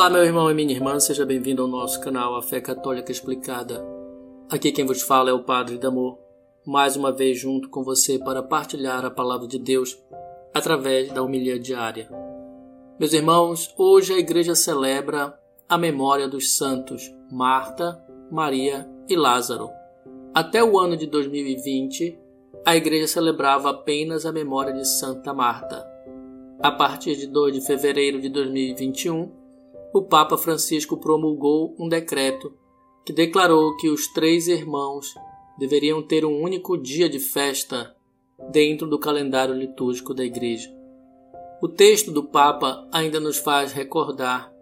Olá, meu irmão e minha irmã, seja bem-vindo ao nosso canal A Fé Católica Explicada. Aqui quem vos fala é o Padre Damor, mais uma vez junto com você para partilhar a palavra de Deus através da homilia diária. Meus irmãos, hoje a igreja celebra a memória dos santos Marta, Maria e Lázaro. Até o ano de 2020, a igreja celebrava apenas a memória de Santa Marta. A partir de 2 de fevereiro de 2021, o Papa Francisco promulgou um decreto que declarou que os três irmãos deveriam ter um único dia de festa dentro do calendário litúrgico da Igreja. O texto do Papa ainda nos faz recordar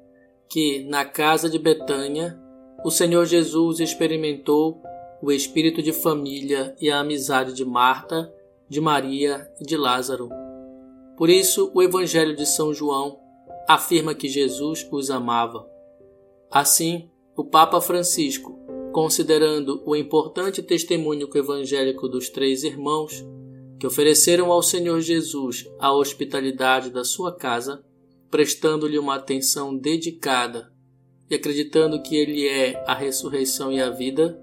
que, na casa de Betânia, o Senhor Jesus experimentou o espírito de família e a amizade de Marta, de Maria e de Lázaro. Por isso, o Evangelho de São João afirma que Jesus os amava. Assim, o Papa Francisco, considerando o importante testemunho evangélico dos três irmãos, que ofereceram ao Senhor Jesus a hospitalidade da sua casa, prestando-lhe uma atenção dedicada e acreditando que ele é a ressurreição e a vida,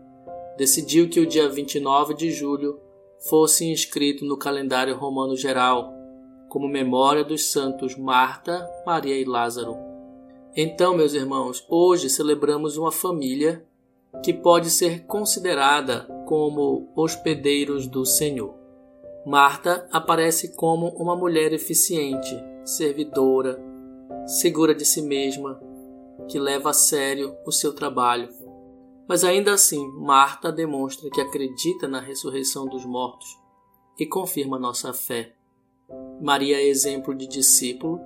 decidiu que o dia 29 de julho fosse inscrito no calendário romano geral, como memória dos santos Marta, Maria e Lázaro. Então, meus irmãos, hoje celebramos uma família que pode ser considerada como hospedeiros do Senhor. Marta aparece como uma mulher eficiente, servidora, segura de si mesma, que leva a sério o seu trabalho mas ainda assim, Marta demonstra que acredita na ressurreição dos mortos e confirma nossa fé. Maria é exemplo de discípulo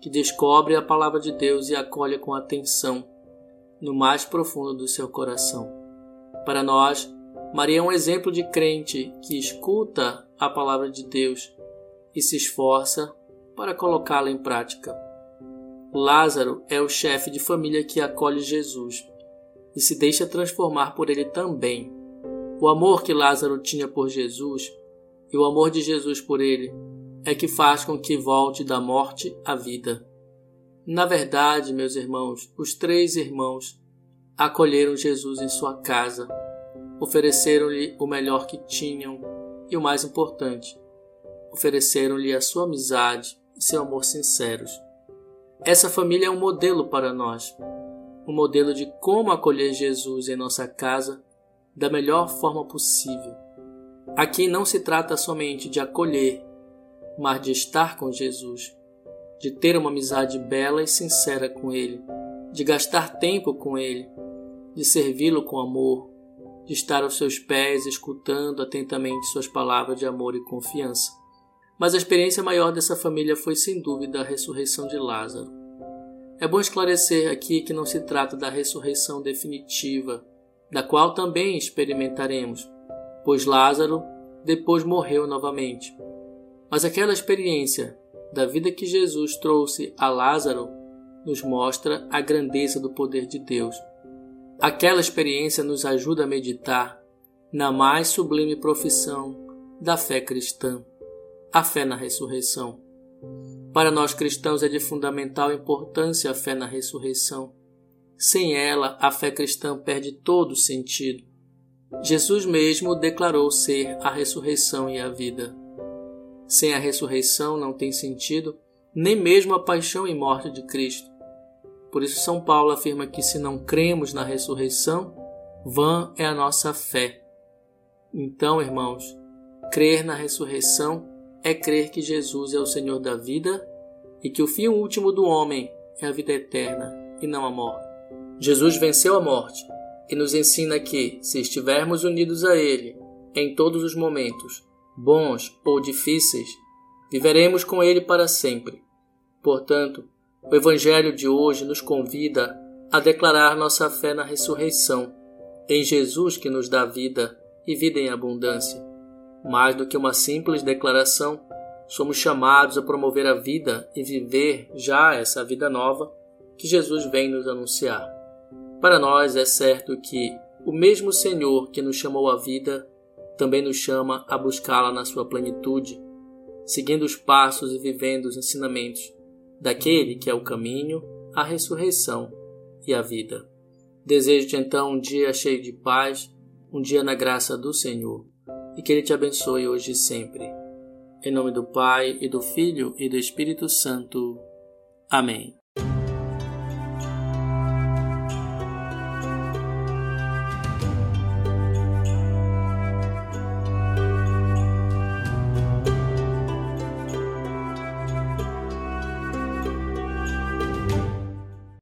que descobre a palavra de Deus e acolhe com atenção no mais profundo do seu coração. Para nós, Maria é um exemplo de crente que escuta a palavra de Deus e se esforça para colocá-la em prática. Lázaro é o chefe de família que acolhe Jesus e se deixa transformar por ele também. O amor que Lázaro tinha por Jesus e o amor de Jesus por ele é que faz com que volte da morte à vida. Na verdade, meus irmãos, os três irmãos acolheram Jesus em sua casa, ofereceram-lhe o melhor que tinham e o mais importante, ofereceram-lhe a sua amizade e seu amor sinceros. Essa família é um modelo para nós um modelo de como acolher Jesus em nossa casa da melhor forma possível. Aqui não se trata somente de acolher, mas de estar com Jesus, de ter uma amizade bela e sincera com Ele, de gastar tempo com Ele, de servi-lo com amor, de estar aos seus pés escutando atentamente suas palavras de amor e confiança. Mas a experiência maior dessa família foi sem dúvida a ressurreição de Lázaro. É bom esclarecer aqui que não se trata da ressurreição definitiva, da qual também experimentaremos, pois Lázaro depois morreu novamente. Mas aquela experiência da vida que Jesus trouxe a Lázaro nos mostra a grandeza do poder de Deus. Aquela experiência nos ajuda a meditar na mais sublime profissão da fé cristã, a fé na ressurreição. Para nós cristãos é de fundamental importância a fé na ressurreição. Sem ela, a fé cristã perde todo sentido. Jesus mesmo declarou ser a ressurreição e a vida. Sem a ressurreição não tem sentido nem mesmo a paixão e morte de Cristo. Por isso, São Paulo afirma que se não cremos na ressurreição, vã é a nossa fé. Então, irmãos, crer na ressurreição é crer que Jesus é o Senhor da vida e que o fim último do homem é a vida eterna e não a morte. Jesus venceu a morte e nos ensina que, se estivermos unidos a Ele em todos os momentos, bons ou difíceis, viveremos com Ele para sempre. Portanto, o Evangelho de hoje nos convida a declarar nossa fé na ressurreição, em Jesus que nos dá vida e vida em abundância. Mais do que uma simples declaração, somos chamados a promover a vida e viver já essa vida nova que Jesus vem nos anunciar. Para nós é certo que o mesmo Senhor que nos chamou à vida também nos chama a buscá-la na sua plenitude, seguindo os passos e vivendo os ensinamentos daquele que é o caminho, a ressurreição e a vida. Desejo-te então um dia cheio de paz, um dia na graça do Senhor, e que Ele te abençoe hoje e sempre. Em nome do Pai, e do Filho, e do Espírito Santo. Amém.